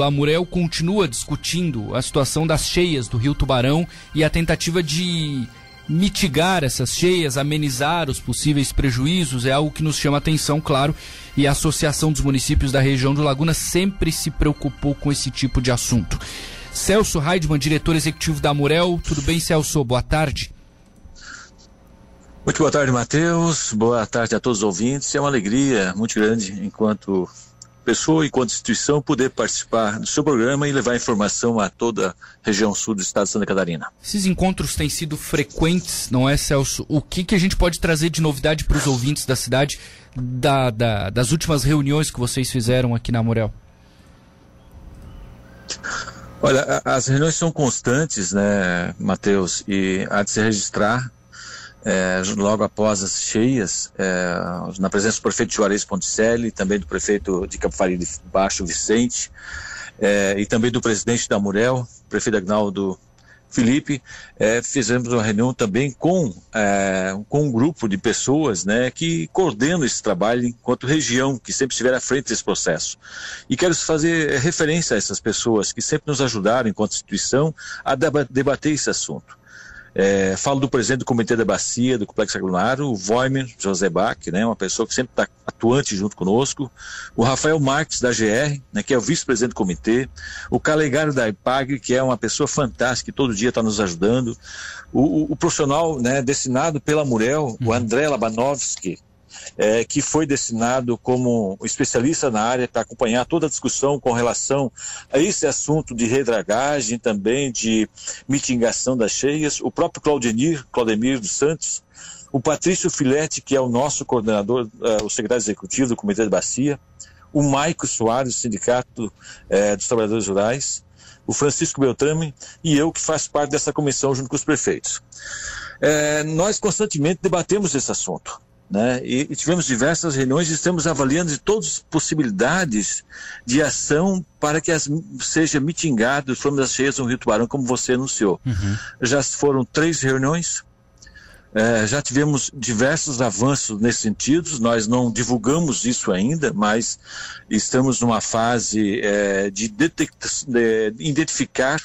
do Amurel continua discutindo a situação das cheias do Rio Tubarão e a tentativa de mitigar essas cheias, amenizar os possíveis prejuízos, é algo que nos chama atenção, claro, e a Associação dos Municípios da região do Laguna sempre se preocupou com esse tipo de assunto. Celso Heidmann, diretor executivo da Amurel, tudo bem, Celso? Boa tarde. Muito boa tarde, Matheus. Boa tarde a todos os ouvintes. É uma alegria muito grande, enquanto pessoa, enquanto instituição, poder participar do seu programa e levar informação a toda a região sul do estado de Santa Catarina. Esses encontros têm sido frequentes, não é, Celso? O que, que a gente pode trazer de novidade para os ouvintes da cidade da, da, das últimas reuniões que vocês fizeram aqui na Morel? Olha, as reuniões são constantes, né, Matheus, e há de se registrar é, logo após as cheias, é, na presença do prefeito Juarez Ponticelli, também do prefeito de Campo Faria de Baixo, Vicente, é, e também do presidente da Murel, prefeito Agnaldo Felipe, é, fizemos uma reunião também com, é, com um grupo de pessoas né, que coordenam esse trabalho enquanto região, que sempre estiver à frente desse processo. E quero fazer referência a essas pessoas que sempre nos ajudaram, enquanto instituição, a debater esse assunto. É, falo do presidente do Comitê da Bacia, do Complexo Aglunaro, o Voimer José Bach, né, uma pessoa que sempre está atuante junto conosco, o Rafael Marques, da GR, né, que é o vice-presidente do comitê, o Calegário da IPAG, que é uma pessoa fantástica, que todo dia está nos ajudando, o, o, o profissional né, destinado pela Murel, o uhum. André Labanovski, é, que foi destinado como especialista na área para acompanhar toda a discussão com relação a esse assunto de redragagem, também de mitigação das cheias, o próprio Claudemir, Claudemir dos Santos, o Patrício Filete, que é o nosso coordenador, uh, o secretário executivo do Comitê de Bacia, o Maico Soares, do Sindicato uh, dos Trabalhadores Rurais, o Francisco Beltrame e eu, que faço parte dessa comissão junto com os prefeitos. É, nós constantemente debatemos esse assunto. Né? E, e, tivemos diversas reuniões e estamos avaliando de todas as possibilidades de ação para que as, seja mitigado os problemas cheias no Rio Tubarão, como você anunciou. Uhum. Já foram três reuniões, é, já tivemos diversos avanços nesse sentido, nós não divulgamos isso ainda, mas estamos numa fase é, de, de identificar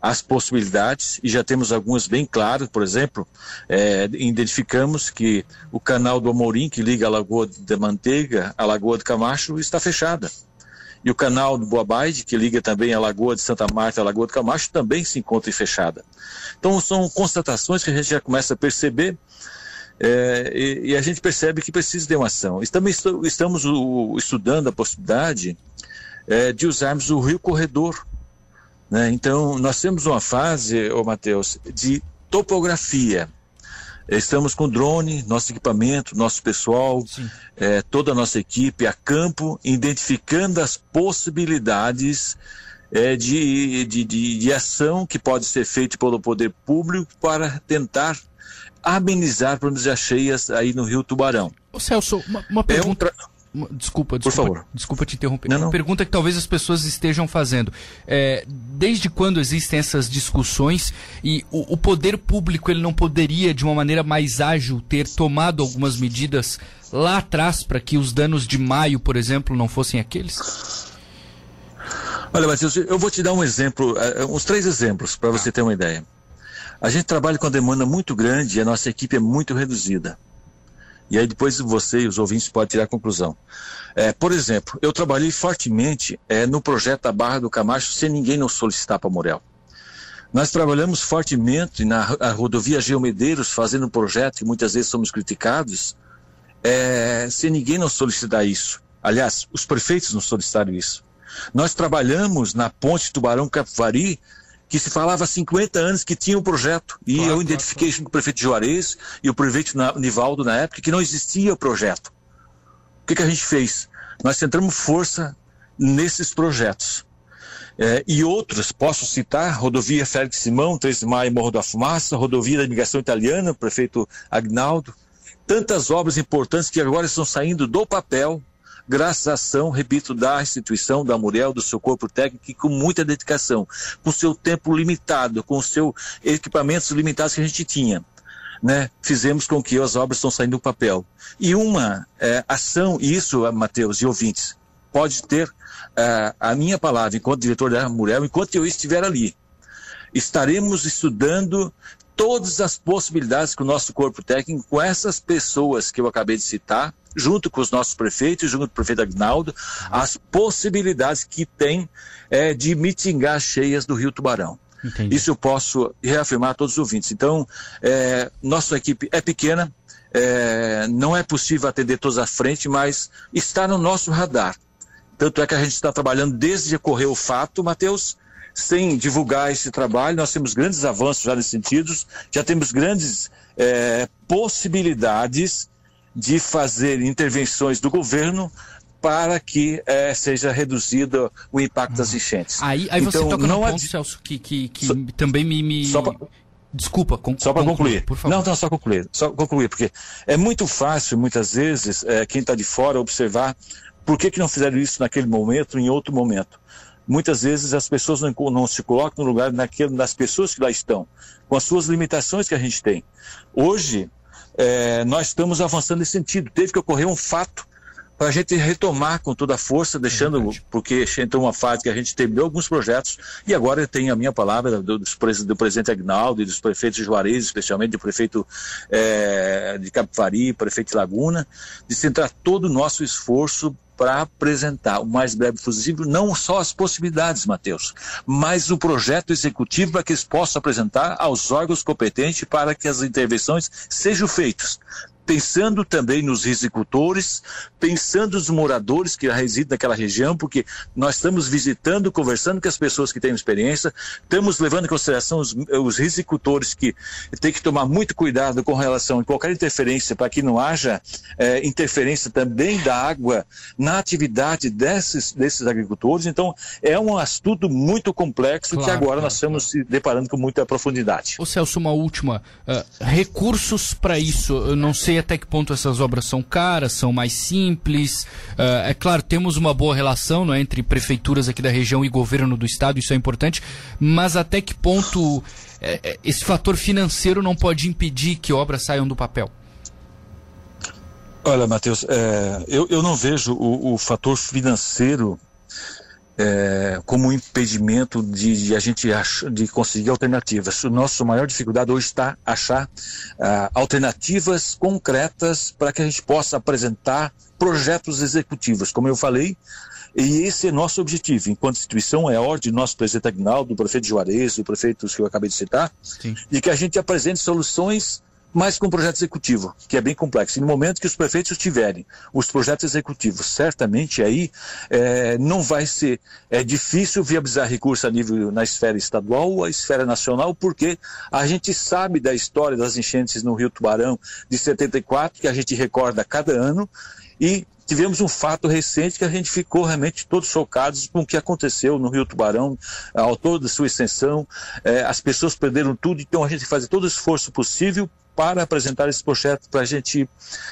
as possibilidades e já temos algumas bem claras, por exemplo, é, identificamos que o canal do Amorim, que liga a Lagoa de Manteiga à Lagoa de Camacho, está fechada. E o canal do Boa Baide, que liga também a Lagoa de Santa Marta à Lagoa de Camacho, também se encontra fechada. Então são constatações que a gente já começa a perceber é, e, e, a gente percebe que precisa de uma ação. Também estamos o, estudando a possibilidade é, de usarmos o Rio Corredor né? Então, nós temos uma fase, ô Matheus, de topografia. Estamos com drone, nosso equipamento, nosso pessoal, é, toda a nossa equipe a campo, identificando as possibilidades é, de, de, de, de, ação que pode ser feita pelo poder público para tentar amenizar de cheias aí no Rio Tubarão. Ô Celso, uma, uma pergunta. É um Desculpa, desculpa, Por favor. desculpa te interromper. Não, não. Uma pergunta que talvez as pessoas estejam fazendo. É, desde quando existem essas discussões e o, o, poder público ele não poderia, de uma maneira mais ágil, ter tomado algumas medidas lá atrás para que os danos de maio, por exemplo, não fossem aqueles? Olha, Matheus, eu vou te dar um exemplo, uh, uns três exemplos para você ter uma ideia. A gente trabalha com uma demanda muito grande e a nossa equipe é muito reduzida. E aí depois você e os ouvintes podem tirar a conclusão. É, por exemplo, eu trabalhei fortemente é, no projeto da Barra do Camacho sem ninguém nos solicitar para Morel. Nós trabalhamos fortemente na rodovia Geomedeiros, fazendo um projeto que muitas vezes somos criticados, é, sem ninguém nos solicitar isso. Aliás, os prefeitos nos solicitaram isso. Nós trabalhamos na ponte Tubarão-Capivari que se falava há 50 anos que tinha um projeto. E claro, eu identifiquei claro, com o prefeito Juarez e o prefeito Nivaldo na época que não existia o projeto. O que, que a gente fez? Nós centramos força nesses projetos. É, e outros, posso citar, rodovia Félix Simão, 13 de maio, Morro da Fumaça, rodovia da imigração italiana, prefeito Agnaldo, tantas obras importantes que agora estão saindo do papel graças à ação, repito, da instituição, da Muriel, do seu corpo técnico, e com muita dedicação, com seu tempo limitado, com seus equipamentos limitados que a gente tinha. Né, fizemos com que as obras estão saindo do papel. E uma é, ação, e isso, Mateus e ouvintes, pode ter uh, a minha palavra enquanto diretor da Murel, enquanto eu estiver ali. Estaremos estudando todas as possibilidades que o nosso corpo técnico, com essas pessoas que eu acabei de citar, junto com os nossos prefeitos, junto com o prefeito Agnaldo, as possibilidades que tem é, de mitigar cheias do Rio Tubarão. Entendi. Isso eu posso reafirmar a todos os ouvintes. Então, é, nossa equipe é pequena, é, não é possível atender todos à frente, mas está no nosso radar. Tanto é que a gente está trabalhando desde que ocorreu o fato, Matheus, sem divulgar esse trabalho. Nós temos grandes avanços já nesse sentido, já temos grandes é, possibilidades de fazer intervenções do governo para que é, seja reduzido o impacto das enchentes. Aí, aí então, você toca no ponto, Celso, que, que, que também me... me... Pra... Desculpa, con só para concluir. Favor. Não, não, só concluir. Só concluir, porque é muito fácil, muitas vezes, é, quem está de fora observar por que, que não fizeram isso naquele momento, em outro momento. Muitas vezes as pessoas não, não se colocam no lugar naquele, das pessoas que lá estão, com as suas limitações que a gente tem. Hoje, é, nós estamos avançando nesse sentido. Teve que ocorrer um fato para a gente retomar com toda a força, deixando, é porque entrou uma fase que a gente terminou alguns projetos e agora tem a minha palavra do, do, presidente Agnaldo e dos prefeitos de Juarez, especialmente do prefeito é, de Capivari, prefeito de Laguna, de centrar todo o nosso esforço para apresentar o mais breve possível não só as possibilidades, Matheus, mas o projeto executivo para que eles possam apresentar aos órgãos competentes para que as intervenções sejam feitas pensando também nos risicultores, pensando nos moradores que residem naquela região, porque nós estamos visitando, conversando com as pessoas que têm experiência, estamos levando em consideração os, os risicultores que têm que tomar muito cuidado com relação a qualquer interferência para que não haja é, interferência também da água na atividade desses, desses agricultores. Então, é um estudo muito complexo claro, que agora claro, nós estamos claro. se deparando com muita profundidade. Ô Celso, uma última. Uh, recursos para isso, eu não sei até que ponto essas obras são caras, são mais simples. Uh, é claro, temos uma boa relação é, entre prefeituras aqui da região e governo do estado, isso é importante, mas até que ponto é, é esse fator financeiro não pode impedir que obras saiam do papel? Olha, Matheus, é, eu, eu não vejo o, o fator financeiro é, como um impedimento de, de a gente ach, de conseguir alternativas. O nosso maior dificuldade hoje está achar ah, alternativas concretas para que a gente possa apresentar projetos executivos. Como eu falei, e esse é nosso objetivo, enquanto instituição, é a ordem do nosso presidente Agnaldo, do prefeito Juarez, do prefeito que eu acabei de citar, Sim. de que a gente apresente soluções mas com projeto executivo, que é bem complexo. E no momento que os prefeitos tiverem os projetos executivos, certamente aí é, não vai ser é difícil viabilizar recursos a nível na esfera estadual ou a esfera nacional, porque a gente sabe da história das enchentes no Rio Tubarão de 74, que a gente recorda cada ano, e tivemos um fato recente que a gente ficou realmente todos chocados com o que aconteceu no Rio Tubarão, ao todo da sua extensão. É, as pessoas perderam tudo, então a gente faz todo o esforço possível para apresentar esse projeto para a gente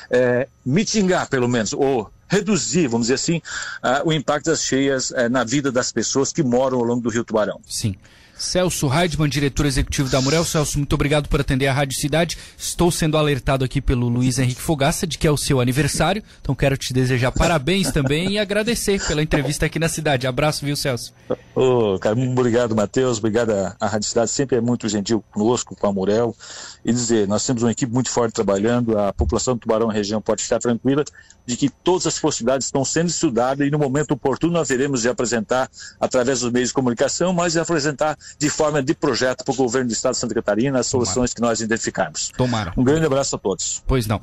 é, mitigar, pelo menos, ou reduzir, vamos dizer assim, uh, o impacto das cheias uh, na vida das pessoas que moram ao longo do Rio Tubarão. Sim. Celso Heidmann, diretor executivo da Murel. Celso, muito obrigado por atender a Rádio Cidade. Estou sendo alertado aqui pelo Luiz Henrique Fogaça de que é o seu aniversário, então quero te desejar parabéns também e agradecer pela entrevista aqui na cidade. Abraço, viu, Celso? Oh, cara, obrigado, Matheus. Obrigado à Rádio Cidade, sempre é muito gentil conosco, com a Murel. E dizer, nós temos uma equipe muito forte trabalhando, a população do Tubarão região pode ficar tranquila de que todas as possibilidades estão sendo estudadas e no momento oportuno nós veremos de apresentar através dos meios de comunicação, mas de apresentar de forma de projeto para o governo do Estado de Santa Catarina as soluções Tomara. que nós identificarmos. Tomara. Um grande abraço a todos. Pois não.